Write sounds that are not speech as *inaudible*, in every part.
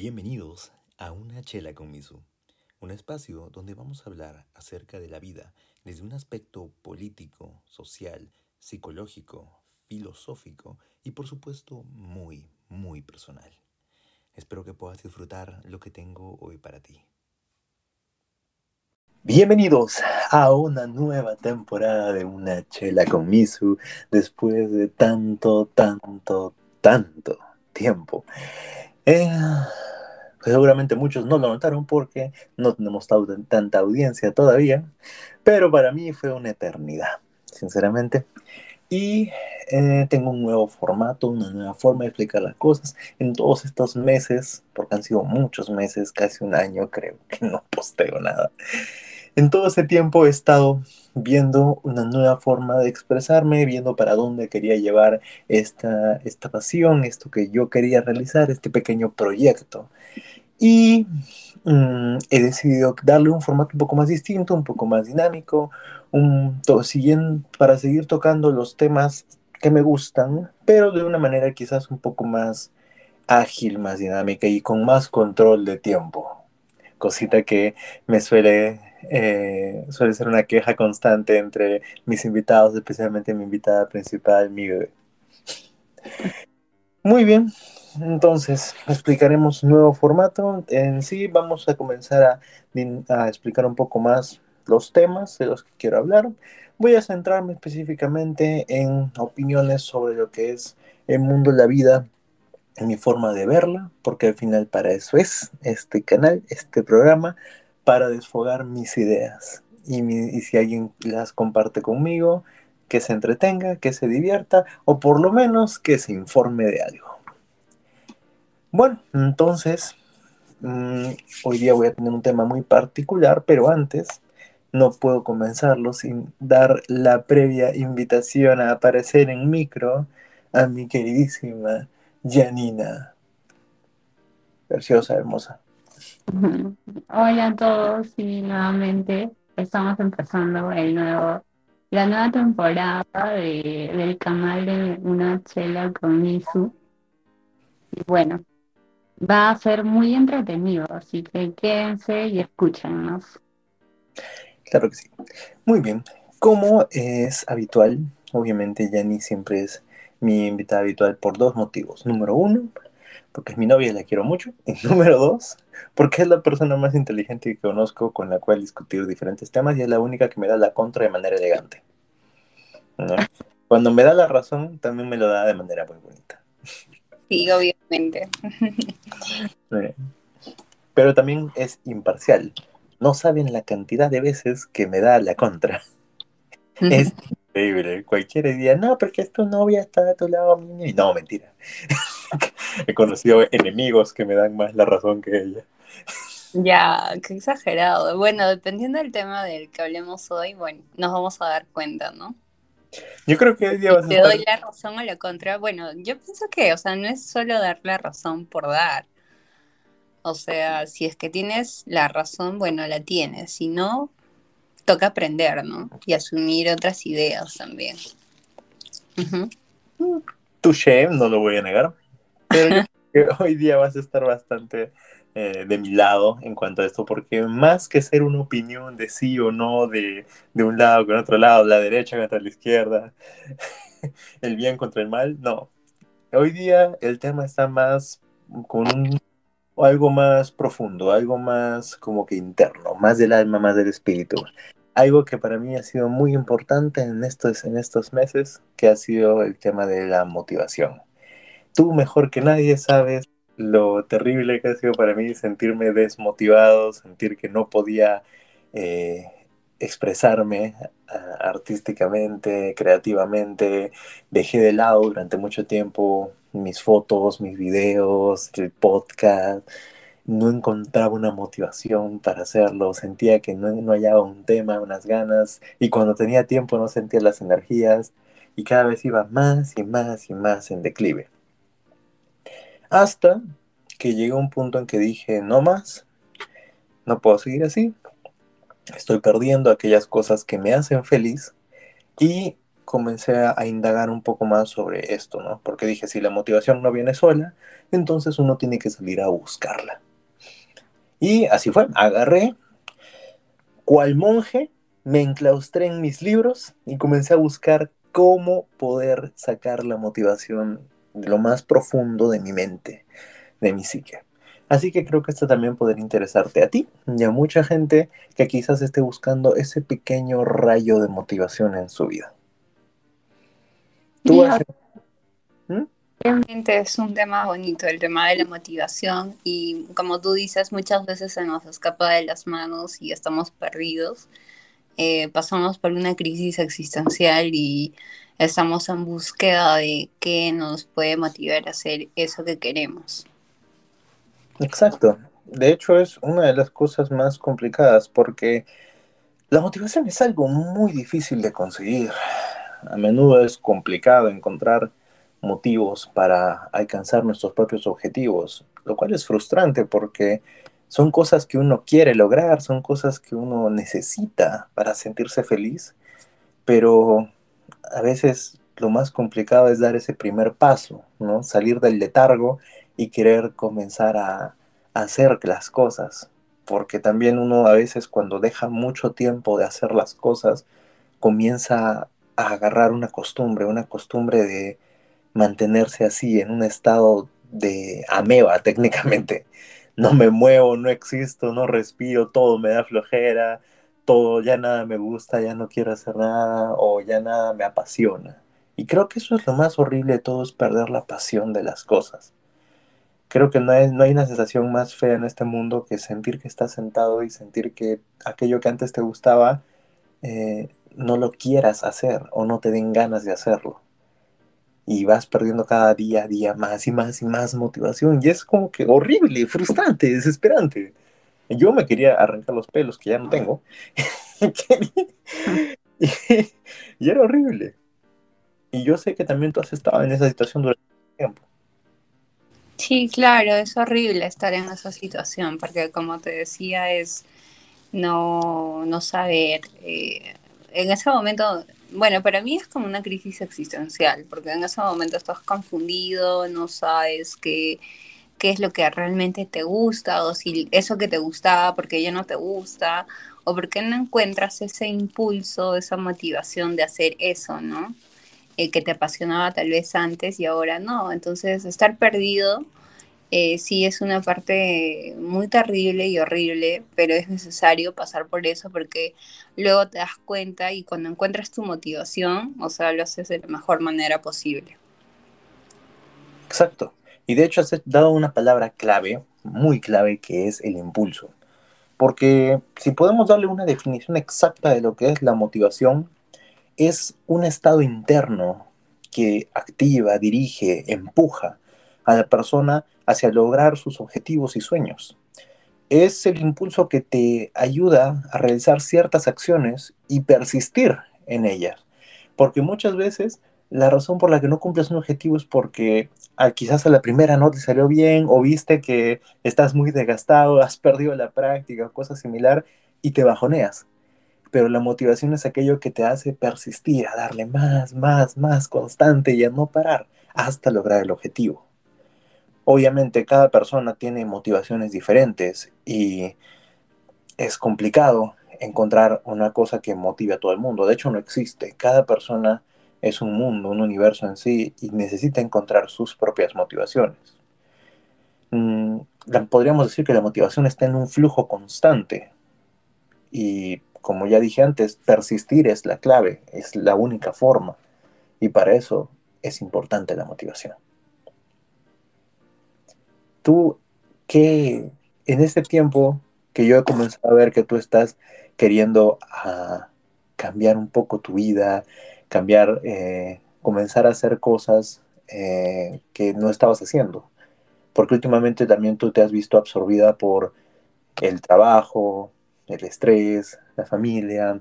Bienvenidos a Una Chela con Misu, un espacio donde vamos a hablar acerca de la vida desde un aspecto político, social, psicológico, filosófico y por supuesto muy, muy personal. Espero que puedas disfrutar lo que tengo hoy para ti. Bienvenidos a una nueva temporada de Una Chela con Misu después de tanto, tanto, tanto tiempo. Eh, seguramente muchos no lo notaron porque no tenemos tanta audiencia todavía, pero para mí fue una eternidad, sinceramente. Y eh, tengo un nuevo formato, una nueva forma de explicar las cosas. En todos estos meses, porque han sido muchos meses, casi un año creo que no posteo nada. En todo ese tiempo he estado viendo una nueva forma de expresarme, viendo para dónde quería llevar esta, esta pasión, esto que yo quería realizar, este pequeño proyecto. Y mm, he decidido darle un formato un poco más distinto, un poco más dinámico, un, para seguir tocando los temas que me gustan, pero de una manera quizás un poco más ágil, más dinámica y con más control de tiempo. Cosita que me suele, eh, suele ser una queja constante entre mis invitados, especialmente mi invitada principal, mi Muy bien, entonces, explicaremos nuevo formato. En sí, vamos a comenzar a, a, explicar un poco más los temas de los que quiero hablar. Voy a centrarme específicamente en opiniones sobre lo que es el mundo, la vida, mi forma de verla, porque al final para eso es este canal, este programa, para desfogar mis ideas. Y, si alguien las comparte conmigo, que se entretenga, que se divierta o por lo menos que se informe de algo. Bueno, entonces, mm, hoy día voy a tener un tema muy particular, pero antes no puedo comenzarlo sin dar la previa invitación a aparecer en micro a mi queridísima Janina. Preciosa, hermosa. Hola a todos y nuevamente estamos empezando el nuevo, la nueva temporada del canal de Una Chela con Misu. Y bueno, va a ser muy entretenido, así que quédense y escúchenos. Claro que sí. Muy bien. Como es habitual, obviamente Yanni siempre es mi invitada habitual por dos motivos. Número uno, porque es mi novia y la quiero mucho. *laughs* Y número dos, porque es la persona más inteligente que conozco con la cual discutir diferentes temas y es la única que me da la contra de manera elegante. Cuando me da la razón, también me lo da de manera muy bonita. Sí, obviamente. *laughs* Pero también es imparcial. No saben la cantidad de veces que me da la contra. Es increíble. Cualquier día, no, porque es tu novia, está a tu lado. Y no, mentira. *laughs* He conocido enemigos que me dan más la razón que ella. Ya, qué exagerado. Bueno, dependiendo del tema del que hablemos hoy, bueno, nos vamos a dar cuenta, ¿no? Yo creo que hoy día vas a Te doy la razón o la contra. Bueno, yo pienso que, o sea, no es solo dar la razón por dar. O sea, si es que tienes la razón, bueno, la tienes. Si no, toca aprender, ¿no? Y asumir otras ideas también. Tu shame, no lo voy a negar. Pero *laughs* hoy día vas a estar bastante eh, de mi lado en cuanto a esto, porque más que ser una opinión de sí o no, de, de un lado con otro lado, la derecha contra la izquierda, *laughs* el bien contra el mal, no. Hoy día el tema está más con un, algo más profundo, algo más como que interno, más del alma, más del espíritu. Algo que para mí ha sido muy importante en estos, en estos meses, que ha sido el tema de la motivación. Tú mejor que nadie sabes lo terrible que ha sido para mí sentirme desmotivado, sentir que no podía eh, expresarme artísticamente, creativamente. Dejé de lado durante mucho tiempo mis fotos, mis videos, el podcast. No encontraba una motivación para hacerlo, sentía que no, no hallaba un tema, unas ganas, y cuando tenía tiempo no sentía las energías, y cada vez iba más y más y más en declive. Hasta que llegó un punto en que dije, no más, no puedo seguir así, estoy perdiendo aquellas cosas que me hacen feliz y comencé a, indagar un poco más sobre esto, ¿no? Porque dije, si la motivación no viene sola, entonces uno tiene que salir a buscarla. Y así fue, agarré, cual monje, me enclaustré en mis libros y comencé a buscar cómo poder sacar la motivación de lo más profundo de mi mente, de mi psique. Así que creo que esto también podría interesarte a ti y a mucha gente que quizás esté buscando ese pequeño rayo de motivación en su vida. ¿Tú ¿Mm? Realmente es un tema bonito, el tema de la motivación y como tú dices, muchas veces se nos escapa de las manos y estamos perdidos. Eh, pasamos por una crisis existencial y estamos en búsqueda de qué nos puede motivar a hacer eso que queremos. Exacto. De hecho, es una de las cosas más complicadas porque la motivación es algo muy difícil de conseguir. A menudo es complicado encontrar motivos para alcanzar nuestros propios objetivos, lo cual es frustrante porque son cosas que uno quiere lograr, son cosas que uno necesita para sentirse feliz, pero a veces lo más complicado es dar ese primer paso, ¿no? Salir del letargo y querer comenzar a, hacer las cosas, porque también uno a veces cuando deja mucho tiempo de hacer las cosas, comienza a agarrar una costumbre, una costumbre de mantenerse así en un estado de ameba *laughs* técnicamente. No me muevo, no existo, no respiro, todo me da flojera, todo ya nada me gusta, ya no quiero hacer nada o ya nada me apasiona. Y creo que eso es lo más horrible de todo, es perder la pasión de las cosas creo que no hay, no hay una sensación más fea en este mundo que sentir que estás sentado y sentir que aquello que antes te gustaba eh, no lo quieras hacer o no te den ganas de hacerlo. Y vas perdiendo cada día día más y más y más motivación. Y es como que horrible, frustrante, desesperante. Yo me quería arrancar los pelos, que ya no tengo. *laughs* y era horrible. Y yo sé que también tú has estado en esa situación durante tiempo. Sí, claro, es horrible estar en esa situación, porque como te decía, es no, no saber. Eh, en ese momento, bueno, para mí es como una crisis existencial, porque en ese momento estás confundido, no sabes qué, qué es lo que realmente te gusta, o si eso que te gustaba, porque ya no te gusta, o porque no encuentras ese impulso, esa motivación de hacer eso, ¿no? Eh, que te apasionaba tal vez antes y ahora no. Entonces, estar perdido eh, sí es una parte muy terrible y horrible, pero es necesario pasar por eso porque luego te das cuenta y cuando encuentras tu motivación, o sea, lo haces de la mejor manera posible. Exacto. Y de hecho has dado una palabra clave, muy clave, que es el impulso. Porque si podemos darle una definición exacta de lo que es la motivación, es un estado interno que activa, dirige, empuja a la persona hacia lograr sus objetivos y sueños. Es el impulso que te ayuda a realizar ciertas acciones y persistir en ellas. Porque muchas veces la razón por la que no cumples un objetivo es porque ah, quizás a la primera no te salió bien o viste que estás muy desgastado, *laughs* has perdido la práctica, cosa similar, y te bajoneas pero la motivación es aquello que te hace persistir, a darle más, más, más constante y a no parar hasta lograr el objetivo. Obviamente cada persona tiene motivaciones diferentes y es complicado encontrar una cosa que motive a todo el mundo. De hecho no existe. Cada persona es un mundo, un universo en sí y necesita encontrar sus propias motivaciones. Mm, podríamos decir que la motivación está en un flujo constante y como ya dije antes, persistir es la clave, es la única forma. Y para eso es importante la motivación. Tú, ¿qué en este tiempo que yo he comenzado a ver que tú estás queriendo ah, cambiar un poco tu vida, cambiar, eh, comenzar a hacer cosas eh, que no estabas haciendo? Porque últimamente también tú te has visto absorbida por el trabajo, el estrés, la familia,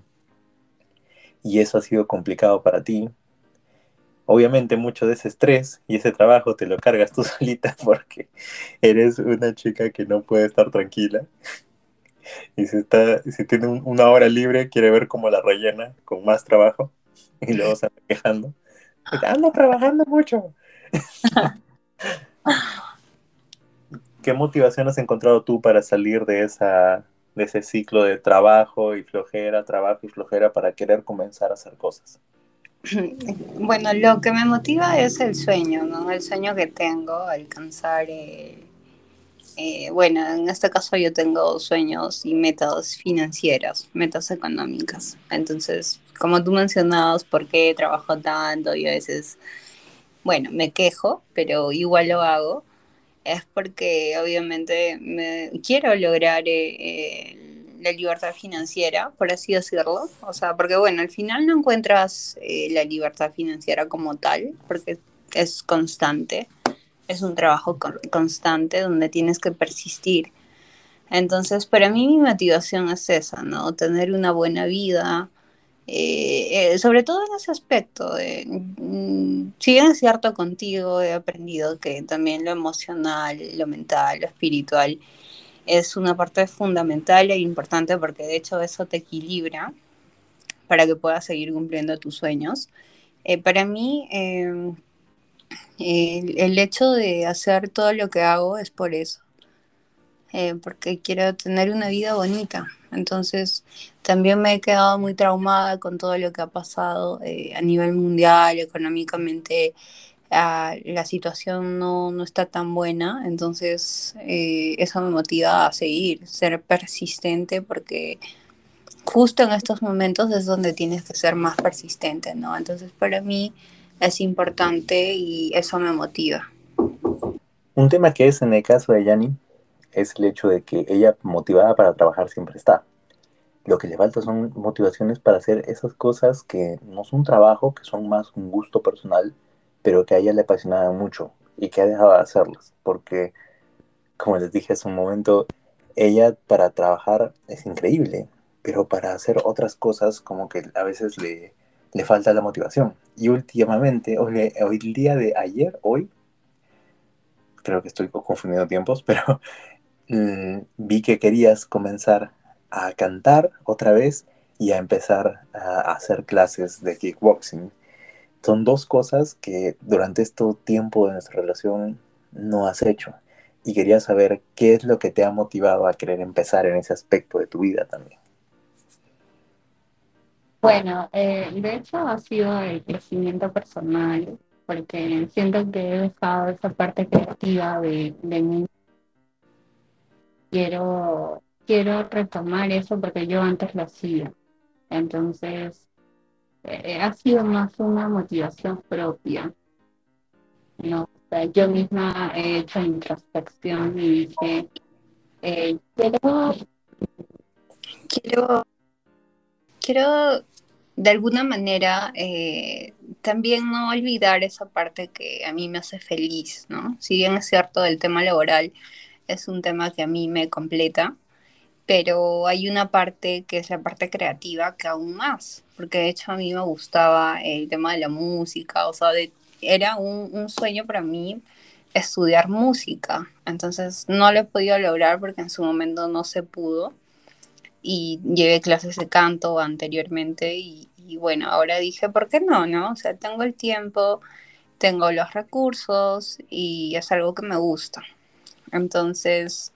y eso ha sido complicado para ti. Obviamente mucho de ese estrés y ese trabajo te lo cargas tú *laughs* solita porque eres una chica que no puede estar tranquila. Y si, está, si tiene una hora libre, quiere ver cómo la rellena con más trabajo. *laughs* y luego se anda quejando. *laughs* Ando trabajando mucho. *laughs* ¿Qué motivación has encontrado tú para salir de, esa, de ese ciclo de trabajo y flojera, trabajo y flojera para querer comenzar a hacer cosas? *clears throat* Bueno, lo que me motiva es el sueño, ¿no? El sueño que tengo, alcanzar, eh, eh, bueno, en este caso yo tengo sueños y metas financieras, metas económicas. Entonces, como tú mencionabas, ¿por qué trabajo tanto? Y a veces, bueno, me quejo, pero igual lo hago. Es porque obviamente me, quiero lograr eh, la libertad financiera, por así decirlo. O sea, porque bueno, al final no encuentras eh, la libertad financiera como tal, porque es constante, es un trabajo constante donde tienes que persistir. Entonces, para mí mi motivación es esa, ¿no? Tener una buena vida, eh, eh, sobre todo en ese aspecto. Mm, si bien es cierto contigo, he aprendido que también lo emocional, lo mental, lo espiritual, es una parte fundamental e importante porque de hecho eso te equilibra para que puedas seguir cumpliendo tus sueños. Eh, para mí, el, hecho de hacer todo lo que hago es por eso, eh, porque quiero tener una vida bonita. Entonces, también me he quedado muy traumada con todo lo que ha pasado eh, a nivel mundial, económicamente la situación no, no, está tan buena, entonces eh, eso me motiva a seguir, ser persistente porque justo en estos momentos es donde tienes que ser más persistente, ¿no? Entonces para mí es importante y eso me motiva. Un tema que es en el caso de Yanni es el hecho de que ella motivada para trabajar siempre está. Lo que le falta son motivaciones para hacer esas cosas que no son trabajo, que son más un gusto personal, pero que a ella le apasionaba mucho y que ha dejado de hacerlas, porque, como les dije hace un momento, ella para trabajar es increíble, pero para hacer otras cosas como que a veces le, le falta la motivación. Y últimamente, hoy, el día de ayer, hoy, creo que estoy confundiendo tiempos, pero mm, vi que querías comenzar a cantar otra vez y a empezar a hacer clases de kickboxing son dos cosas que durante este tiempo de nuestra relación no has hecho. Y quería saber qué es lo que te ha motivado a querer empezar en ese aspecto de tu vida también. Bueno, eh, de hecho ha sido el crecimiento personal, porque siento que he dejado esa parte creativa de, de mí. Quiero, quiero retomar eso porque yo antes lo hacía. Entonces, eh, ha sido más una motivación propia. ¿no? yo misma he hecho introspección y dije, eh, quiero, quiero, quiero de alguna manera eh, también no olvidar esa parte que a mí me hace feliz, ¿no? Si bien es cierto, el tema laboral es un tema que a mí me completa, pero hay una parte que es la parte creativa que aún más, porque de hecho a mí me gustaba el tema de la música, o sea, era un, sueño para mí estudiar música, entonces no lo he podido lograr porque en su momento no se pudo y llevé clases de canto anteriormente y, bueno, ahora dije, ¿por qué no? no? O sea, tengo el tiempo, tengo los recursos y es algo que me gusta. Entonces,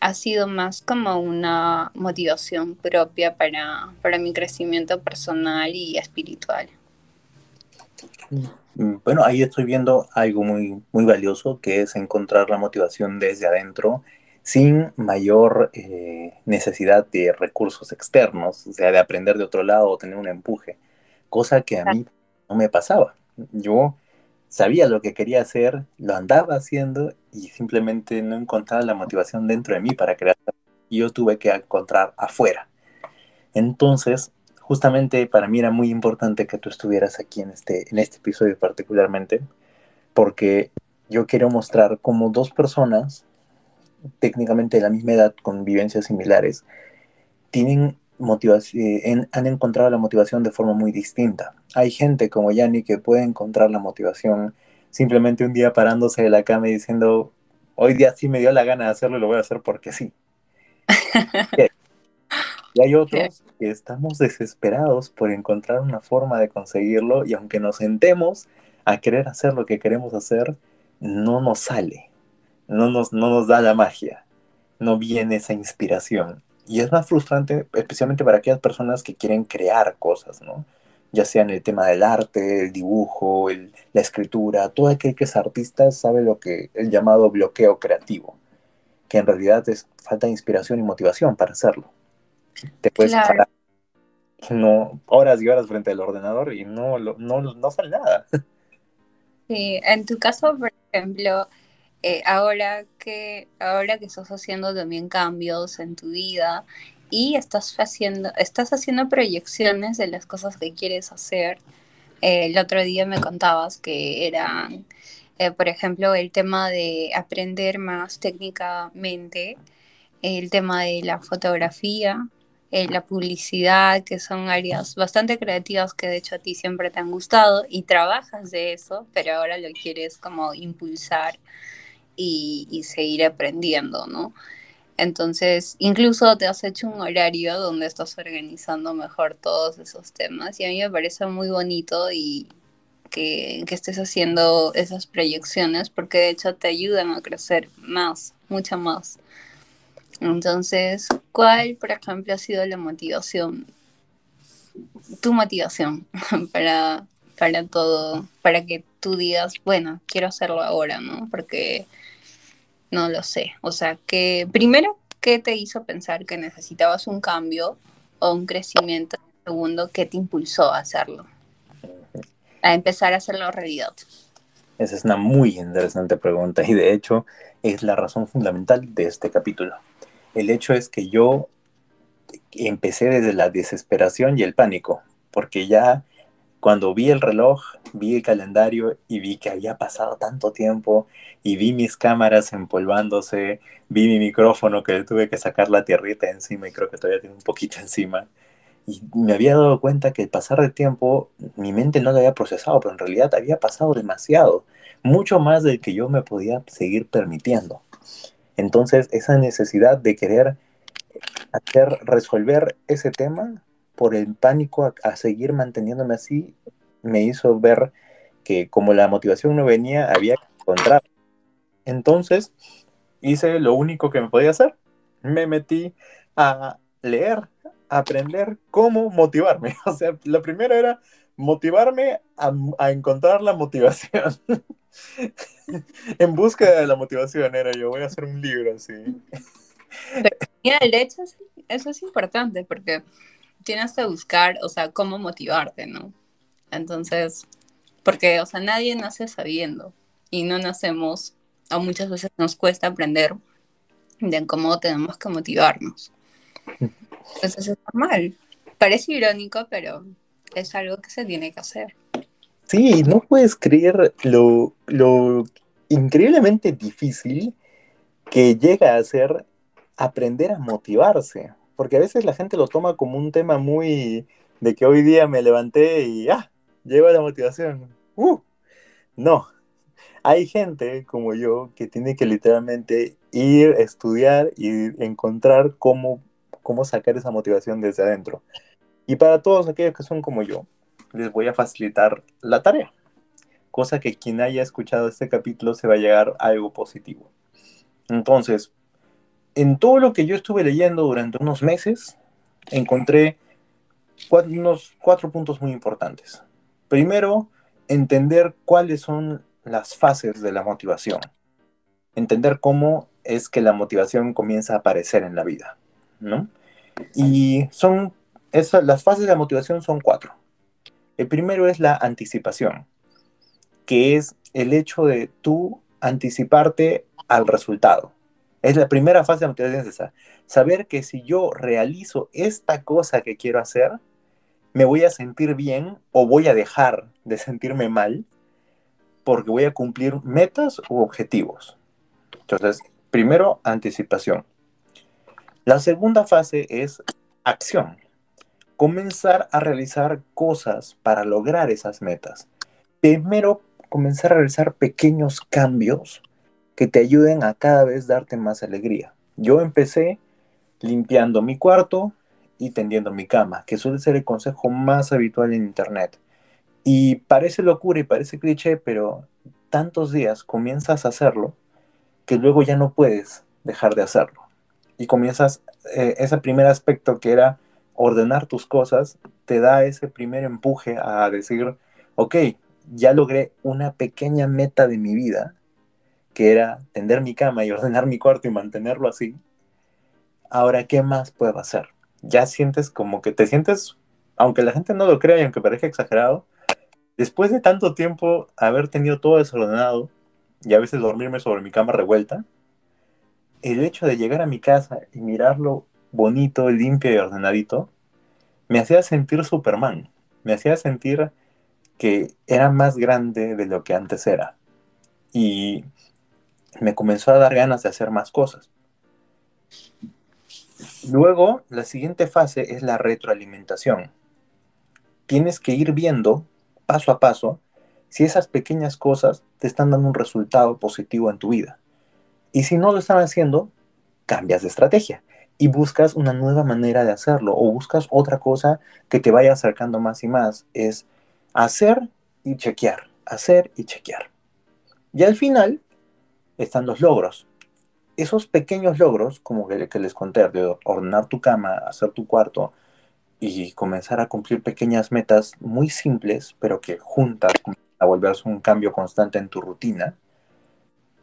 ha sido más como una motivación propia para, para mi crecimiento personal y espiritual. Mm, bueno, ahí estoy viendo algo muy, muy valioso, que es encontrar la motivación desde adentro sin mayor eh, necesidad de recursos externos, o sea, de aprender de otro lado o tener un empuje, cosa que a mí no me pasaba. Yo sabía lo que quería hacer, lo andaba haciendo y simplemente no encontraba la motivación dentro de mí para crear. Y yo tuve que encontrar afuera. Entonces, justamente para mí era muy importante que tú estuvieras aquí en este, en este episodio particularmente, porque yo quiero mostrar cómo dos personas, técnicamente de la misma edad, con vivencias similares, tienen motivación, han encontrado la motivación de forma muy distinta. Hay gente como Yanni que puede encontrar la motivación simplemente un día parándose de la cama y diciendo, hoy día sí me dio la gana de hacerlo y lo voy a hacer porque sí. *laughs* Y hay otros que estamos desesperados por encontrar una forma de conseguirlo y aunque nos sentemos a querer hacer lo que queremos hacer, no nos sale, no nos, no nos da la magia, no viene esa inspiración. Y es más frustrante, especialmente para aquellas personas que quieren crear cosas, ¿no? Ya sea en el tema del arte, el dibujo, la escritura, todo aquel que es artista sabe lo que el llamado bloqueo creativo, que en realidad es falta de inspiración y motivación para hacerlo. Te puedes parar no, horas y horas frente al ordenador y no, no, no sale nada. *laughs* Sí, en tu caso, por ejemplo, eh, ahora que ahora que estás haciendo también cambios en tu vida y estás haciendo estás haciendo proyecciones de las cosas que quieres hacer. Eh, el otro día me contabas que eran, eh, por ejemplo, el tema de aprender más técnicamente, el tema de la fotografía, la publicidad, que son áreas bastante creativas que de hecho a ti siempre te han gustado y trabajas de eso, pero ahora lo quieres como impulsar y, seguir aprendiendo, ¿no? Entonces, incluso te has hecho un horario donde estás organizando mejor todos esos temas y a mí me parece muy bonito y que, que, estés haciendo esas proyecciones porque de hecho te ayudan a crecer más, mucho más. Entonces, ¿cuál, por ejemplo, ha sido la motivación, tu motivación *laughs* para, para todo, para que tú digas, bueno, quiero hacerlo ahora, ¿no? Porque no lo sé. O sea, que primero, ¿qué te hizo pensar que necesitabas un cambio o un crecimiento? Segundo, ¿qué te impulsó a hacerlo? A empezar a hacerlo realidad. Esa es una muy interesante pregunta y de hecho es la razón fundamental de este capítulo. El hecho es que yo empecé desde la desesperación y el pánico, porque ya cuando vi el reloj, vi el calendario y vi que había pasado tanto tiempo y vi mis cámaras empolvándose, vi mi micrófono que tuve que sacar la tierrita encima y creo que todavía tiene un poquito *laughs* encima. Y me había dado cuenta que al pasar el tiempo mi mente no lo había procesado, pero en realidad había pasado demasiado, mucho más del que yo me podía seguir permitiendo. Entonces esa necesidad de querer hacer resolver ese tema por el pánico a, seguir manteniéndome así, me hizo ver que como la motivación no venía, había que encontrar. Entonces, hice lo único que me podía hacer. Me metí a leer, a aprender cómo motivarme. *laughs* O sea, lo primero era motivarme a, encontrar la motivación. *laughs* en busca de la motivación era yo, voy a hacer un libro así. Pero, de hecho, eso es importante porque tienes que buscar, o sea, cómo motivarte, ¿no? Entonces, porque, o sea, nadie nace sabiendo y no nacemos, o muchas veces nos cuesta aprender de cómo tenemos que motivarnos. *laughs* Entonces es normal. Parece irónico, pero es algo que se tiene que hacer. Sí, no puedes creer lo, lo increíblemente difícil que llega a ser aprender a motivarse porque a veces la gente lo toma como un tema muy de que hoy día me levanté y ah, lleva la motivación. Uh, no, hay gente como yo que tiene que literalmente ir, estudiar y encontrar cómo, cómo sacar esa motivación desde adentro. Y para todos aquellos que son como yo, les voy a facilitar la tarea. Cosa que quien haya escuchado este capítulo se va a llegar a algo positivo. Entonces, en todo lo que yo estuve leyendo durante unos meses, encontré unos cuatro puntos muy importantes. Primero, entender cuáles son las fases de la motivación. Entender cómo es que la motivación comienza a aparecer en la vida, ¿no? Y son, las fases de la motivación son cuatro. El primero es la anticipación, que es el hecho de tú anticiparte al resultado. Es la primera fase de motivación esa. Saber que si yo realizo esta cosa que quiero hacer, me voy a sentir bien o voy a dejar de sentirme mal porque voy a cumplir metas u objetivos. Entonces, primero, anticipación. La segunda fase es acción. Comenzar a realizar cosas para lograr esas metas. Primero, comenzar a realizar pequeños cambios que te ayuden a cada vez darte más alegría. Yo empecé limpiando mi cuarto y tendiendo mi cama, que suele ser el consejo más habitual en Internet. Y parece locura y parece cliché, pero tantos días comienzas a hacerlo que luego ya no puedes dejar de hacerlo. Y comienzas, eh, ese primer aspecto que era ordenar tus cosas, te da ese primer empuje a decir, ok, ya logré una pequeña meta de mi vida, que era tender mi cama y ordenar mi cuarto y mantenerlo así. Ahora, ¿qué más puedo hacer? Ya sientes como que te sientes, aunque la gente no lo crea y aunque parezca exagerado, después de tanto tiempo haber tenido todo desordenado y a veces dormirme sobre mi cama revuelta, el hecho de llegar a mi casa y mirarlo bonito, limpio y ordenadito, me hacía sentir Superman. Me hacía sentir que era más grande de lo que antes era. Y me comenzó a dar ganas de hacer más cosas. Luego, la siguiente fase es la retroalimentación. Tienes que ir viendo paso a paso si esas pequeñas cosas te están dando un resultado positivo en tu vida. Y si no lo están haciendo, cambias de estrategia y buscas una nueva manera de hacerlo o buscas otra cosa que te vaya acercando más y más. Es hacer y chequear, hacer y chequear. Y al final están los logros. Esos pequeños logros, como que, les conté, de ordenar tu cama, hacer tu cuarto y comenzar a cumplir pequeñas metas muy simples, pero que juntas a volverse un cambio constante en tu rutina,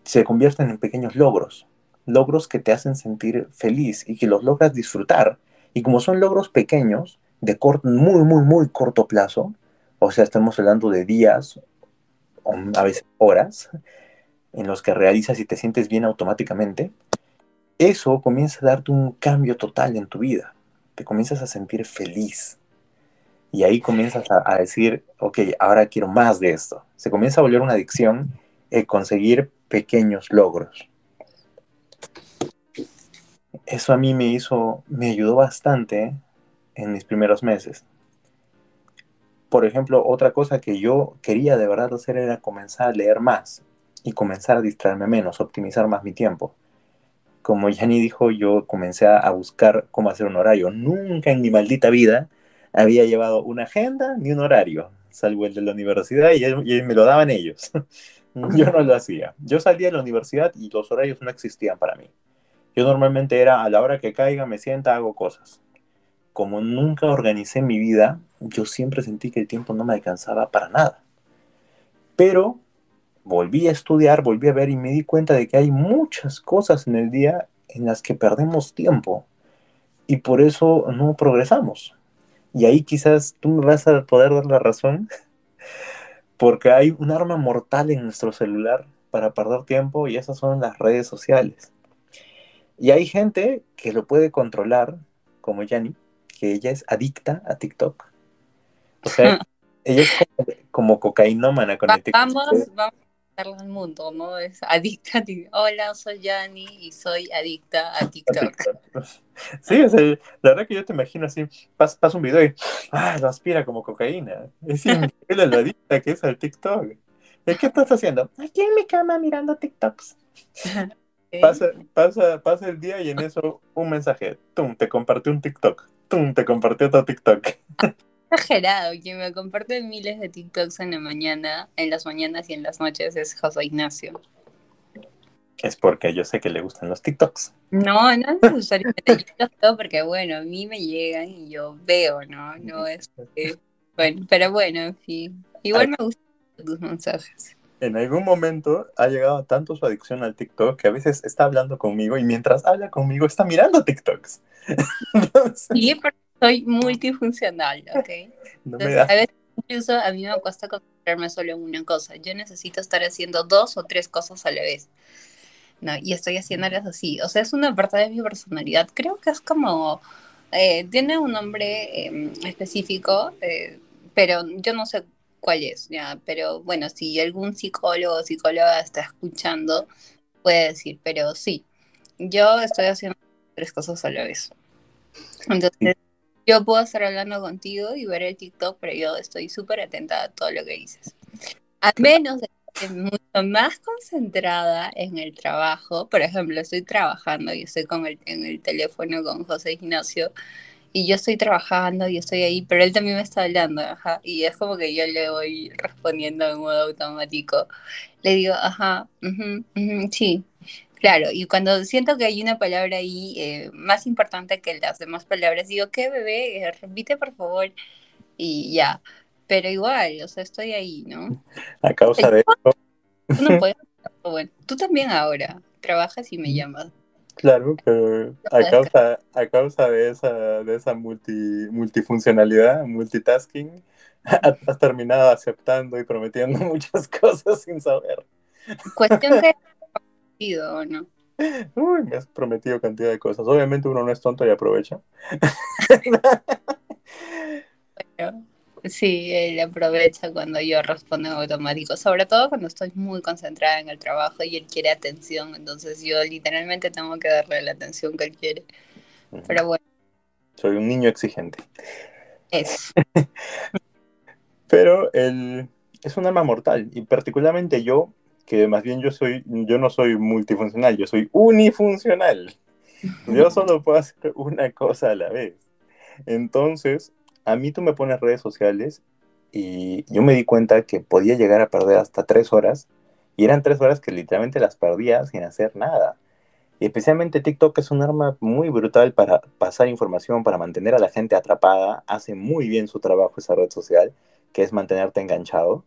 se convierten en pequeños logros, logros que te hacen sentir feliz y que los logras disfrutar. Y como son logros pequeños, de corto, muy, muy, muy corto plazo, o sea, estamos hablando de días, o a veces horas, en los que realizas y te sientes bien automáticamente, eso comienza a darte un cambio total en tu vida. Te comienzas a sentir feliz. Y ahí comienzas a, decir, ok, ahora quiero más de esto. Se comienza a volver una adicción el conseguir pequeños logros. Eso a mí me hizo, me ayudó bastante en mis primeros meses. Por ejemplo, otra cosa que yo quería de verdad hacer era comenzar a leer más y comenzar a distraerme menos, optimizar más mi tiempo. Como Yanni dijo, yo comencé a buscar cómo hacer un horario. Nunca en mi maldita vida había llevado una agenda ni un horario, salvo el de la universidad y, y me lo daban ellos. *laughs* yo no lo hacía. Yo salía de la universidad y los horarios no existían para mí. Yo normalmente era a la hora que caiga, me sienta, hago cosas. Como nunca organicé mi vida, yo siempre sentí que el tiempo no me alcanzaba para nada. Pero volví a estudiar, volví a ver y me di cuenta de que hay muchas cosas en el día en las que perdemos tiempo y por eso no progresamos. Y ahí quizás tú me vas a poder dar la razón, *laughs* porque hay un arma mortal en nuestro celular para perder tiempo y esas son las redes sociales. Y hay gente que lo puede controlar, como Yanni, que ella es adicta a TikTok. O sea, *laughs* ella es como, como cocainómana con el TikTok. Vamos, vamos darle al mundo, ¿no? Es adicta a TikTok. Hola, soy Yanni y soy adicta a TikTok. Sí, o sea, la verdad que yo te imagino así, pasa, un video y ah, lo aspira como cocaína. Es *laughs* increíble lo adicta que es al TikTok. ¿Qué estás haciendo? Aquí en mi cama mirando TikToks. Pasa, pasa, pasa el día y en eso un mensaje. Tum, te compartió un TikTok. Tum, te compartió otro TikTok. *laughs* Exagerado, quien me comparte miles de TikToks en la mañana, en las mañanas y en las noches es José Ignacio. Es porque yo sé que le gustan los TikToks. No, no yo los veo porque, bueno, a mí me llegan y yo veo, ¿no? No es. bueno, pero bueno, en fin. Igual me gustan tus mensajes en algún momento ha llegado tanto su adicción al TikTok que a veces está hablando conmigo y mientras habla conmigo está mirando TikToks. *laughs* Sí, porque soy multifuncional, ¿ok? *laughs* a veces incluso a mí me cuesta concentrarme solo en una cosa. Yo necesito estar haciendo dos o tres cosas a la vez. ¿no? Y estoy haciéndolas así. O sea, es una parte de mi personalidad. Creo que es como... Eh, tiene un nombre em, específico, eh, pero yo no sé cuál es, ya, pero bueno, si algún psicólogo o psicóloga está escuchando, puede decir, pero sí, yo estoy haciendo tres cosas a la vez. Entonces, yo puedo estar hablando contigo y ver el TikTok, pero yo estoy súper atenta a todo lo que dices. Al menos de que mucho más concentrada en el trabajo, por ejemplo, estoy trabajando y estoy con el, en el teléfono con José Ignacio y yo estoy trabajando y estoy ahí, pero él también me está hablando, ajá, y es como que yo le voy respondiendo en modo automático. Le digo, ajá, ujú, ujú, sí, claro, y cuando siento que hay una palabra ahí eh, más importante que las demás palabras, digo, ¿qué bebé? Eh, Repite por favor, y ya, pero igual, o sea, estoy ahí, ¿no? *laughs* A causa de eso, no puedes, *laughs* bueno, tú también ahora trabajas y me llamas. claro, pero a causa, a causa de esa, de esa multi, multifuncionalidad, multitasking, *laughs* has terminado aceptando y prometiendo muchas cosas sin saber. Cuestión que prometido, ¿o no? Uy, me has prometido cantidad de cosas. Obviamente uno no es tonto y aprovecha. Pero sí, él aprovecha cuando yo respondo en automático, sobre todo cuando estoy muy concentrada en el trabajo y él quiere atención, entonces yo literalmente tengo que darle la atención que él quiere. Pero bueno, Soy un niño exigente. eso. *laughs* Pero el, es un arma mortal. Y particularmente yo, que más bien yo soy, yo no soy multifuncional, yo soy unifuncional. Yo *laughs* solo puedo hacer una cosa a la vez. Entonces, a mí tú me pones redes sociales y yo me di cuenta que podía llegar a perder hasta tres horas. Y eran tres horas que literalmente las perdía sin hacer nada. Y especialmente TikTok es un arma muy brutal para pasar información, para mantener a la gente atrapada. Hace muy bien su trabajo esa red social, que es mantenerte enganchado.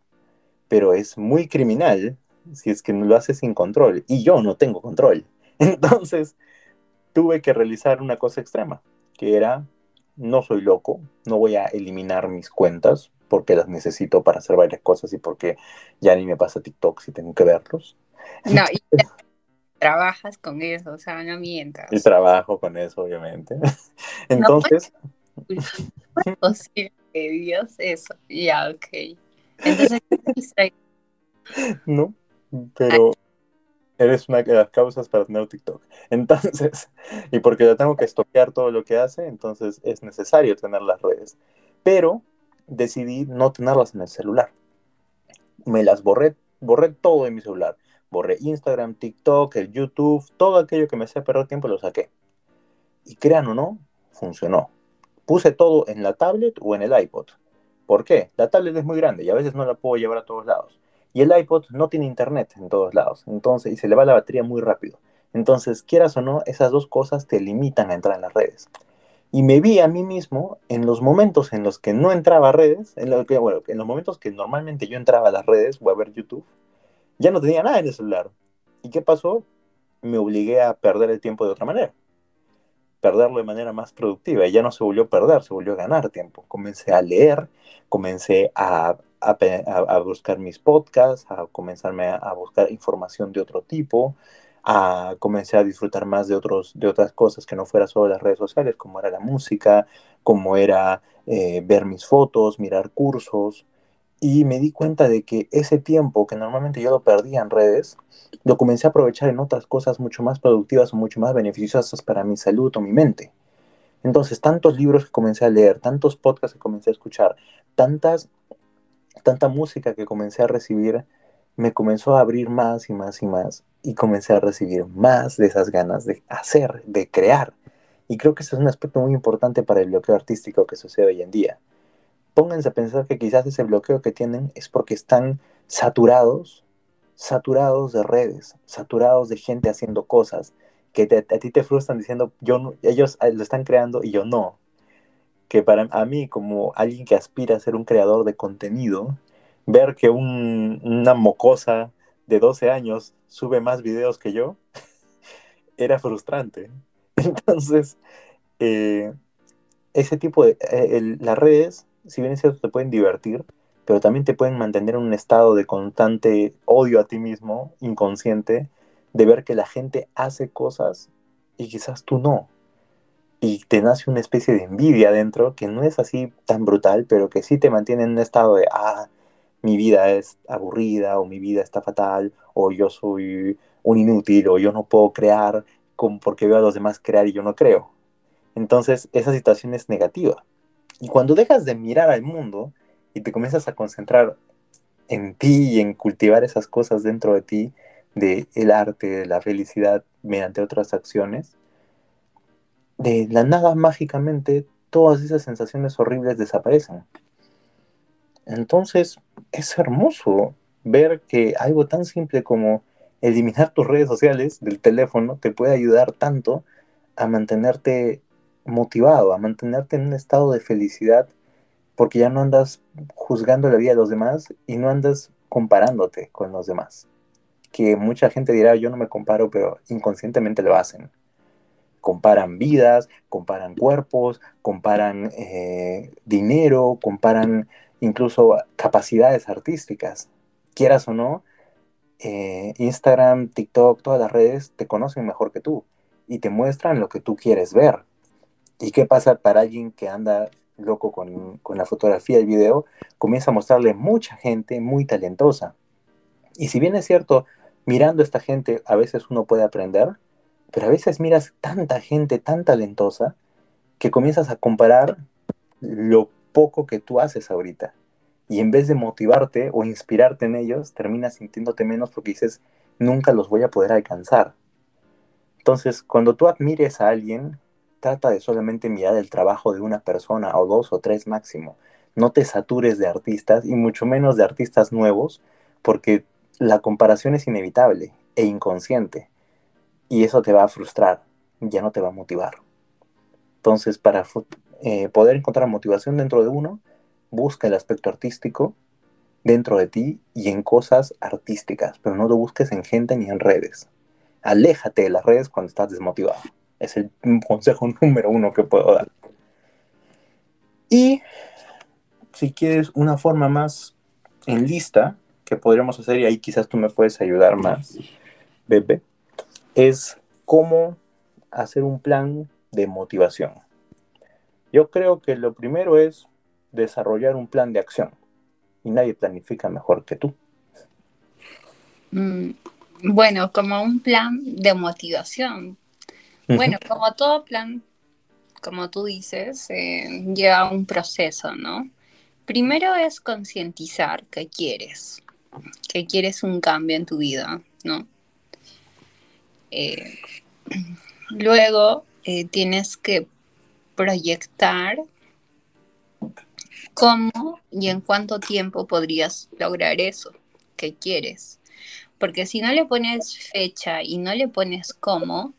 Pero es muy criminal si es que lo haces sin control. Y yo no tengo control. *laughs* Entonces tuve que realizar una cosa extrema, que era, no soy loco, no voy a eliminar mis cuentas porque las necesito para hacer varias cosas y porque ya ni me pasa TikTok si tengo que verlos. No, y *laughs* trabajas con eso, o sea, no mientas. Y trabajo con eso, obviamente. *laughs* Entonces, ¿Cómo es posible que Dios eso? Ya, ok. Entonces, no, pero eres una de las causas para tener TikTok. *laughs* Entonces, y porque yo tengo que estoquear todo lo que hace, entonces es necesario tener las redes. Pero decidí no tenerlas en el celular. Me las borré, borré todo en mi celular. Borré Instagram, TikTok, el YouTube, todo aquello que me hacía perder tiempo lo saqué. Y crean o no, funcionó. Puse todo en la tablet o en el iPod. ¿Por qué? La tablet es muy grande y a veces no la puedo llevar a todos lados. Y el iPod no tiene internet en todos lados. Entonces, y se le va la batería muy rápido. Entonces, quieras o no, esas dos cosas te limitan a entrar en las redes. Y me vi a mí mismo en los momentos en los que no entraba a redes, en, lo que, en los momentos que normalmente yo entraba a las redes o a ver YouTube, ya no tenía nada en el celular. ¿Y qué pasó? Me obligué a perder el tiempo de otra manera. Perderlo de manera más productiva. Y ya no se volvió a perder, se volvió a ganar tiempo. Comencé a leer, comencé a, a, buscar mis podcasts, a comenzarme a, buscar información de otro tipo, a, comencé a disfrutar más de, otros, de otras cosas que no fuera solo las redes sociales, como era la música, como era eh, ver mis fotos, mirar cursos. Y me di cuenta de que ese tiempo que normalmente yo lo perdía en redes, lo comencé a aprovechar en otras cosas mucho más productivas o mucho más beneficiosas para mi salud o mi mente. Entonces, tantos libros que comencé a leer, tantos podcasts que comencé a escuchar, tantas, tanta música que comencé a recibir, me comenzó a abrir más y más y más y comencé a recibir más de esas ganas de hacer, de crear. Y creo que ese es un aspecto muy importante para el bloqueo artístico que sucede hoy en día. Pónganse a pensar que quizás ese bloqueo que tienen es porque están saturados, saturados de redes, saturados de gente haciendo cosas que te, a ti te frustran diciendo, yo ellos lo están creando y yo no. Que para a mí, como alguien que aspira a ser un creador de contenido, ver que un, una mocosa de 12 años sube más videos que yo, *laughs* era frustrante. *laughs* Entonces, eh, ese tipo de... Eh, las redes, si bien es cierto, te pueden divertir, pero también te pueden mantener en un estado de constante odio a ti mismo, inconsciente, de ver que la gente hace cosas y quizás tú no. Y te nace una especie de envidia dentro que no es así tan brutal, pero que sí te mantiene en un estado de, ah, mi vida es aburrida o mi vida está fatal o yo soy un inútil o yo no puedo crear como porque veo a los demás crear y yo no creo. Entonces esa situación es negativa. Y cuando dejas de mirar al mundo y te comienzas a concentrar en ti y en cultivar esas cosas dentro de ti, de el arte, de la felicidad mediante otras acciones, de la nada mágicamente todas esas sensaciones horribles desaparecen. Entonces, es hermoso ver que algo tan simple como eliminar tus redes sociales del teléfono te puede ayudar tanto a mantenerte motivado, a mantenerte en un estado de felicidad, porque ya no andas juzgando la vida de los demás y no andas comparándote con los demás. Que mucha gente dirá, yo no me comparo, pero inconscientemente lo hacen. Comparan vidas, comparan cuerpos, comparan eh, dinero, comparan incluso capacidades artísticas. Quieras o no, eh, Instagram, TikTok, todas las redes te conocen mejor que tú y te muestran lo que tú quieres ver. ¿Y qué pasa para alguien que anda loco con, con la fotografía y el video? Comienza a mostrarle mucha gente muy talentosa. Y si bien es cierto, mirando a esta gente a veces uno puede aprender, pero a veces miras tanta gente tan talentosa que comienzas a comparar lo poco que tú haces ahorita. Y en vez de motivarte o inspirarte en ellos, terminas sintiéndote menos porque dices, nunca los voy a poder alcanzar. Entonces, cuando tú admires a alguien, trata de solamente mirar el trabajo de una persona o dos o tres máximo. No te satures de artistas y mucho menos de artistas nuevos, porque la comparación es inevitable e inconsciente. Y eso te va a frustrar, ya no te va a motivar. Entonces, para eh, poder encontrar motivación dentro de uno, busca el aspecto artístico dentro de ti y en cosas artísticas, pero no lo busques en gente ni en redes. Aléjate de las redes cuando estás desmotivado. Es el *laughs* consejo número uno que puedo dar. Y si quieres una forma más en lista que podríamos hacer, y ahí quizás tú me puedes ayudar más, Bebe, es cómo hacer un plan de motivación. Yo creo que lo primero es desarrollar un plan de acción. Y nadie planifica mejor que tú. Mm, bueno, como un plan de motivación. Bueno, como todo plan, como tú dices, eh, lleva un proceso, ¿no? Primero es concientizar que quieres, que quieres un cambio en tu vida, ¿no? Eh, luego eh, tienes que proyectar cómo y en cuánto tiempo podrías lograr eso que quieres. Porque si no le pones fecha y no le pones cómo,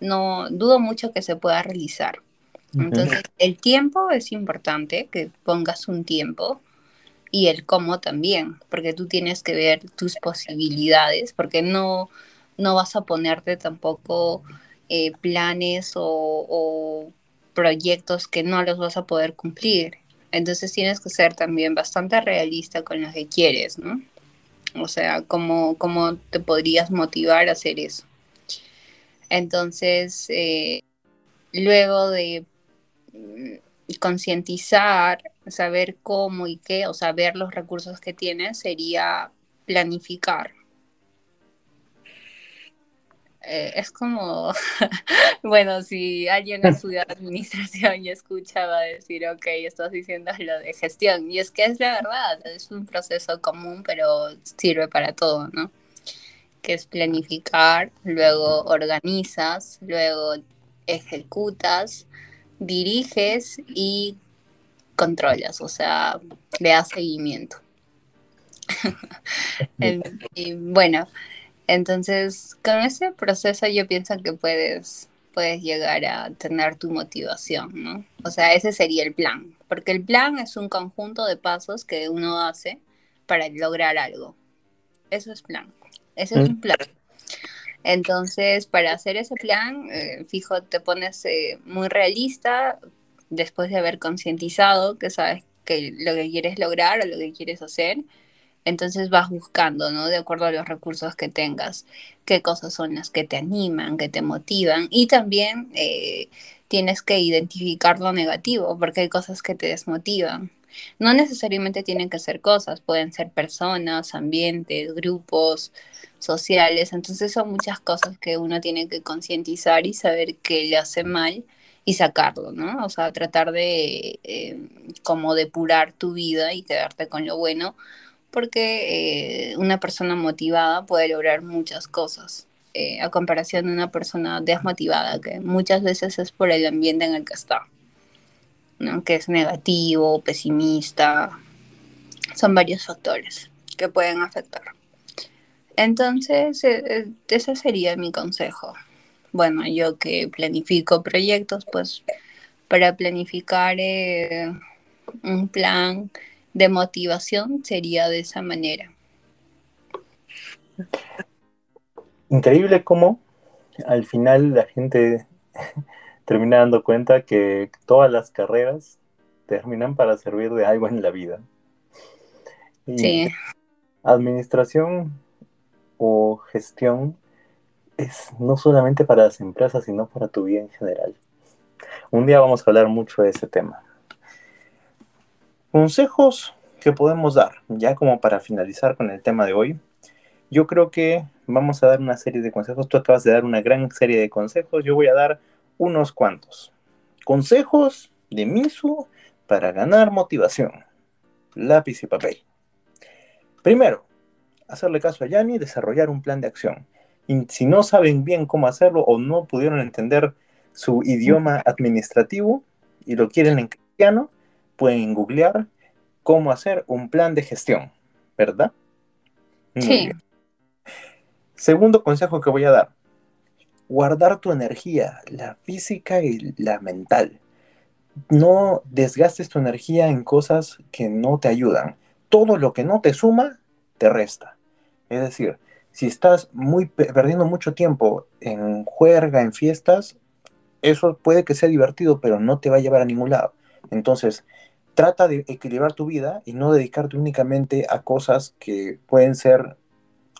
no dudo mucho que se pueda realizar. Entonces, el tiempo es importante, que pongas un tiempo, y el cómo también, porque tú tienes que ver tus posibilidades, porque no, no vas a ponerte tampoco eh, planes o, proyectos que no los vas a poder cumplir. Entonces tienes que ser también bastante realista con lo que quieres, ¿no? O sea, ¿cómo, cómo te podrías motivar a hacer eso? Entonces, eh, luego de mm, concientizar, saber cómo y qué, o saber los recursos que tienes, sería planificar. Eh, es como, *laughs* bueno, si alguien estudia administración y escucha, va a decir, ok, estás diciendo lo de gestión. Y es que es la verdad, es un proceso común, pero sirve para todo, ¿no? Que es planificar, luego organizas, luego ejecutas, diriges y controlas, o sea, le das seguimiento. *laughs* y, bueno, entonces, con ese proceso yo pienso que puedes, puedes llegar a tener tu motivación, ¿no? O sea, ese sería el plan, porque el plan es un conjunto de pasos que uno hace para lograr algo. Eso es plan. Ese es un plan. Entonces, para hacer ese plan, eh, fijo, te pones eh, muy realista después de haber concientizado que sabes que lo que quieres lograr o lo que quieres hacer entonces vas buscando, ¿no? De acuerdo a los recursos que tengas, qué cosas son las que te animan, que te motivan. Y también eh, tienes que identificar lo negativo, porque hay cosas que te desmotivan. No necesariamente tienen que ser cosas, pueden ser personas, ambientes, grupos sociales. Entonces son muchas cosas que uno tiene que concientizar y saber qué le hace mal y sacarlo, ¿no? O sea, tratar de eh, como depurar tu vida y quedarte con lo bueno porque eh, una persona motivada puede lograr muchas cosas, eh, a comparación de una persona desmotivada, que muchas veces es por el ambiente en el que está. ¿no? que es negativo, pesimista. Son varios factores que pueden afectar. Entonces, e, e, ese sería mi consejo. Bueno, yo que planifico proyectos, pues para planificar eh, un plan de motivación sería de esa manera. Increíble cómo al final la gente *laughs* termina dando cuenta que todas las carreras terminan para servir de algo en la vida. sí. Administración o gestión es no solamente para las empresas, sino para tu vida en general. Un día vamos a hablar mucho de ese tema. Consejos que podemos dar, ya como para finalizar con el tema de hoy. Yo creo que vamos a dar una serie de consejos. Tú acabas de dar una gran serie de consejos. Yo voy a dar unos cuantos. Consejos de Misu para ganar motivación. Lápiz y papel. Primero, hacerle caso a Yanni y desarrollar un plan de acción. Y si no saben bien cómo hacerlo o no pudieron entender su idioma administrativo y lo quieren en cristiano, pueden googlear cómo hacer un plan de gestión, ¿verdad? sí. Segundo consejo que voy a dar, guardar tu energía, la física y la mental. No desgastes tu energía en cosas que no te ayudan. Todo lo que no te suma, te resta. Es decir, si estás muy perdiendo mucho tiempo en juerga, en fiestas, eso puede que sea divertido, pero no te va a llevar a ningún lado. Entonces, trata de equilibrar tu vida y no dedicarte únicamente a cosas que pueden ser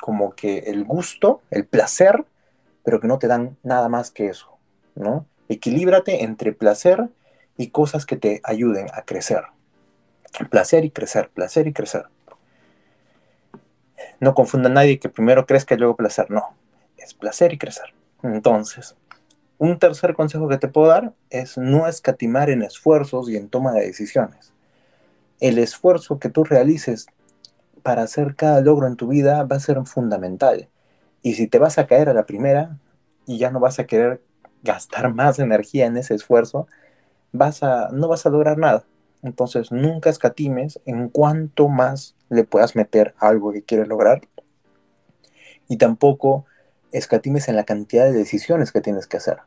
como que el gusto, el placer, pero que no te dan nada más que eso, ¿no? Equilíbrate entre placer y cosas que te ayuden a crecer. Placer y crecer, placer y crecer. No confunda a nadie que primero crezca y luego placer, no. Es placer y crecer. Entonces, un tercer consejo que te puedo dar es no escatimar en esfuerzos y en toma de decisiones. El esfuerzo que tú realices para hacer cada logro en tu vida va a ser fundamental. Y si te vas a caer a la primera y ya no vas a querer gastar más energía en ese esfuerzo, vas a, no vas a lograr nada. Entonces nunca escatimes en cuanto más le puedas meter algo que quieres lograr. Y tampoco escatimes en la cantidad de decisiones que tienes que hacer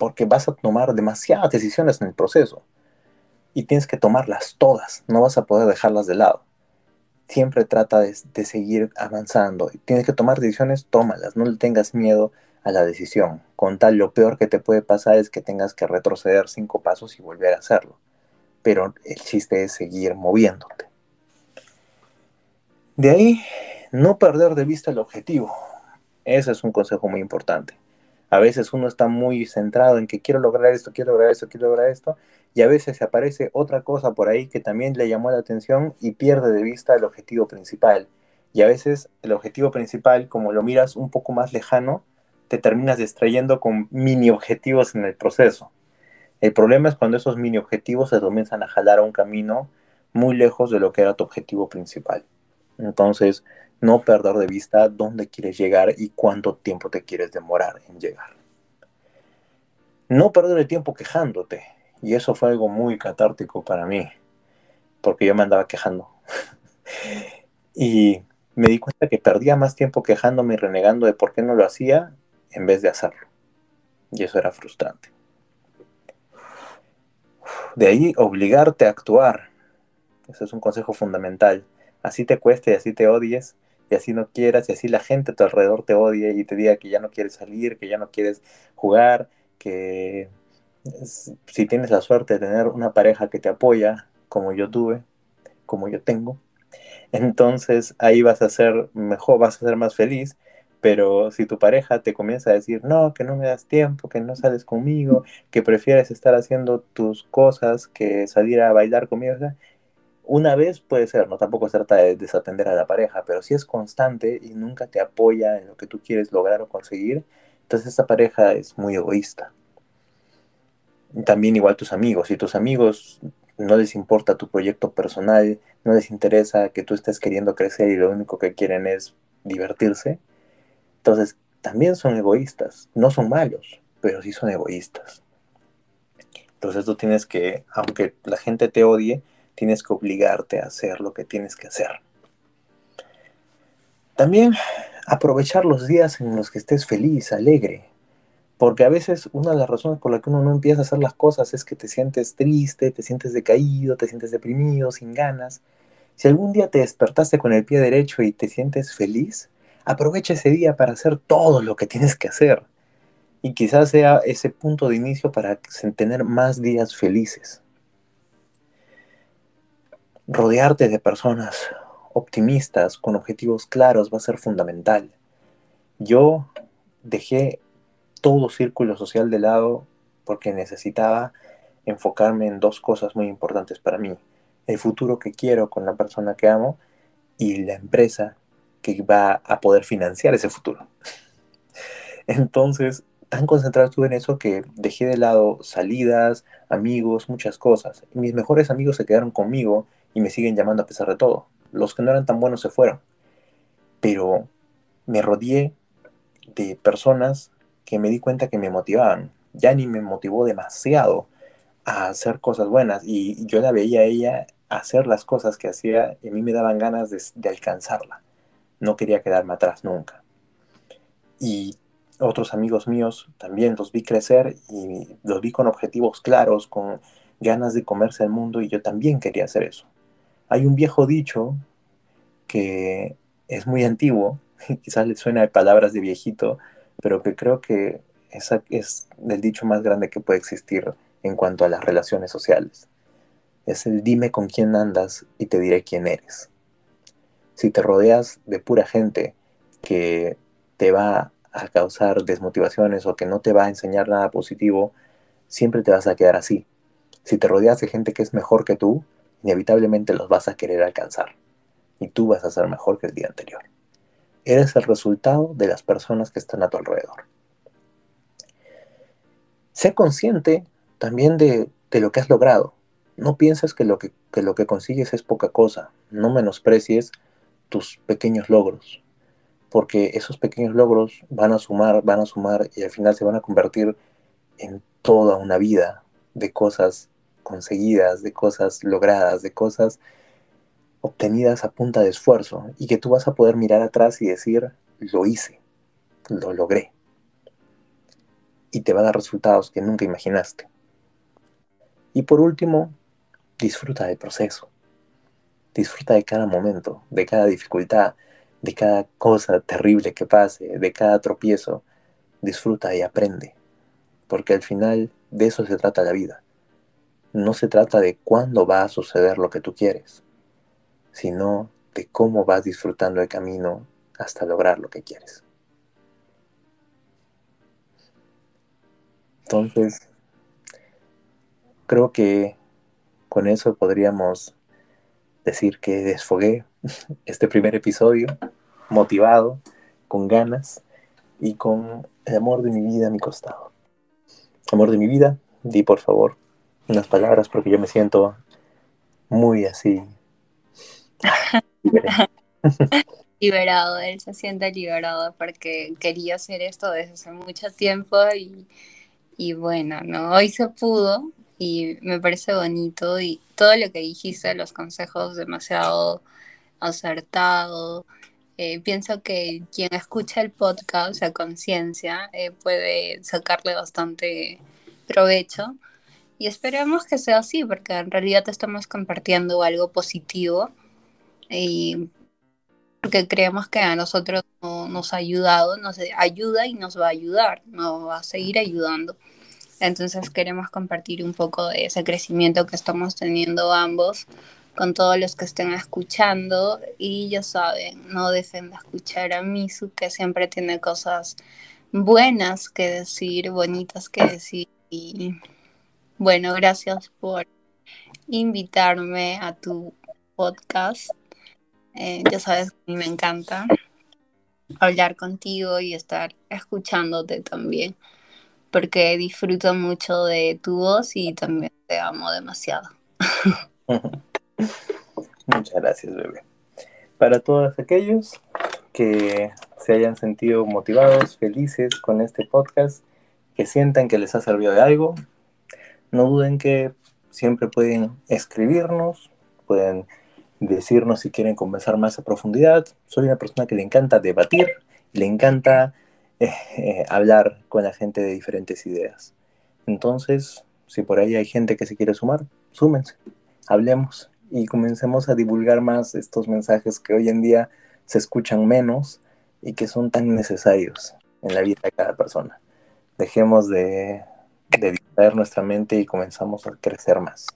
porque vas a tomar demasiadas decisiones en el proceso y tienes que tomarlas todas, no vas a poder dejarlas de lado. Siempre trata de, seguir avanzando. Tienes que tomar decisiones, tómalas, no le tengas miedo a la decisión. Con tal, lo peor que te puede pasar es que tengas que retroceder cinco pasos y volver a hacerlo. Pero el chiste es seguir moviéndote. De ahí, no perder de vista el objetivo. Ese es un consejo muy importante. A veces uno está muy centrado en que quiero lograr esto, quiero lograr esto, quiero lograr esto, y a veces se aparece otra cosa por ahí que también le llamó la atención y pierde de vista el objetivo principal. Y a veces el objetivo principal, como lo miras un poco más lejano, te terminas distrayendo con mini objetivos en el proceso. El problema es cuando esos mini objetivos se comienzan a jalar a un camino muy lejos de lo que era tu objetivo principal. Entonces, no perder de vista dónde quieres llegar y cuánto tiempo te quieres demorar en llegar. No perder el tiempo quejándote. Y eso fue algo muy catártico para mí, porque yo me andaba quejando. *laughs* y me di cuenta que perdía más tiempo quejándome y renegando de por qué no lo hacía en vez de hacerlo. Y eso era frustrante. De ahí obligarte a actuar. Ese es un consejo fundamental. Así te cueste y así te odies, y así no quieras, y así la gente a tu alrededor te odie y te diga que ya no quieres salir, que ya no quieres jugar, que si tienes la suerte de tener una pareja que te apoya, como yo tuve, como yo tengo, entonces ahí vas a ser mejor, vas a ser más feliz. Pero si tu pareja te comienza a decir, no, que no me das tiempo, que no sales conmigo, que prefieres estar haciendo tus cosas que salir a bailar conmigo, una vez puede ser, no tampoco se trata de desatender a la pareja, pero si es constante y nunca te apoya en lo que tú quieres lograr o conseguir, entonces esa pareja es muy egoísta. También igual tus amigos, si tus amigos no les importa tu proyecto personal, no les interesa que tú estés queriendo crecer y lo único que quieren es divertirse, entonces también son egoístas, no son malos, pero sí son egoístas. Entonces tú tienes que, aunque la gente te odie, tienes que obligarte a hacer lo que tienes que hacer. También aprovechar los días en los que estés feliz, alegre. Porque a veces una de las razones por las que uno no empieza a hacer las cosas es que te sientes triste, te sientes decaído, te sientes deprimido, sin ganas. Si algún día te despertaste con el pie derecho y te sientes feliz, aprovecha ese día para hacer todo lo que tienes que hacer. Y quizás sea ese punto de inicio para tener más días felices. Rodearte de personas optimistas, con objetivos claros, va a ser fundamental. Yo dejé todo círculo social de lado porque necesitaba enfocarme en dos cosas muy importantes para mí. El futuro que quiero con la persona que amo y la empresa que va a poder financiar ese futuro. *laughs* Entonces, tan concentrado estuve en eso que dejé de lado salidas, amigos, muchas cosas. mis mejores amigos se quedaron conmigo y me siguen llamando a pesar de todo. Los que no eran tan buenos se fueron. Pero me rodeé de personas que me di cuenta que me motivaban. ni me motivó demasiado a hacer cosas buenas y yo la veía a ella hacer las cosas que hacía y a mí me daban ganas de, de alcanzarla. No quería quedarme atrás nunca. Y otros amigos míos también los vi crecer y los vi con objetivos claros, con ganas de comerse el mundo y yo también quería hacer eso. Hay un viejo dicho que es muy antiguo, *laughs* quizás le suena de palabras de viejito, pero que creo que esa es el dicho más grande que puede existir en cuanto a las relaciones sociales. Es el dime con quién andas y te diré quién eres. Si te rodeas de pura gente que te va a causar desmotivaciones o que no te va a enseñar nada positivo, siempre te vas a quedar así. Si te rodeas de gente que es mejor que tú, inevitablemente los vas a querer alcanzar y tú vas a ser mejor que el día anterior. Eres el resultado de las personas que están a tu alrededor. Sé consciente también de, lo que has logrado. No pienses que lo que, que lo que consigues es poca cosa. No menosprecies tus pequeños logros, porque esos pequeños logros van a sumar, van a sumar y al final se van a convertir en toda una vida de cosas conseguidas, de cosas logradas, de cosas obtenidas a punta de esfuerzo y que tú vas a poder mirar atrás y decir, lo hice, lo logré. Y te va a dar resultados que nunca imaginaste. Y por último, disfruta del proceso. Disfruta de cada momento, de cada dificultad, de cada cosa terrible que pase, de cada tropiezo. Disfruta y aprende. Porque al final de eso se trata la vida no se trata de cuándo va a suceder lo que tú quieres, sino de cómo vas disfrutando el camino hasta lograr lo que quieres. Entonces, creo que con eso podríamos decir que desfogué *laughs* este primer episodio motivado, con ganas y con el amor de mi vida a mi costado. Amor de mi vida, di por favor unas palabras porque yo me siento muy así. *laughs* liberado, él se siente liberado porque quería hacer esto desde hace mucho tiempo y, y bueno, ¿no? Hoy se pudo y me parece bonito y todo lo que dijiste, los consejos demasiado acertado. Eh, pienso que quien escucha el podcast a conciencia eh, puede sacarle bastante provecho y esperemos que sea así, porque en realidad estamos compartiendo algo positivo y porque creemos que a nosotros nos ha ayudado, nos ayuda y nos va a ayudar, nos va a seguir ayudando. Entonces queremos compartir un poco de ese crecimiento que estamos teniendo ambos con todos los que estén escuchando y ya saben, no dejen de escuchar a Misu que siempre tiene cosas buenas que decir, bonitas que decir bueno, gracias por invitarme a tu podcast. Eh, ya sabes que a mí me encanta hablar contigo y estar escuchándote también, porque disfruto mucho de tu voz y también te amo demasiado. *laughs* Muchas gracias, bebé. Para todos aquellos que se hayan sentido motivados, felices con este podcast, que sientan que les ha servido de algo, no duden que siempre pueden escribirnos, pueden decirnos si quieren conversar más a profundidad. Soy una persona que le encanta debatir, le encanta eh, eh, hablar con la gente de diferentes ideas. Entonces, si por ahí hay gente que se quiere sumar, súmense, hablemos y comencemos a divulgar más estos mensajes que hoy en día se escuchan menos y que son tan necesarios en la vida de cada persona. Dejemos de, de nuestra mente y comenzamos a crecer más.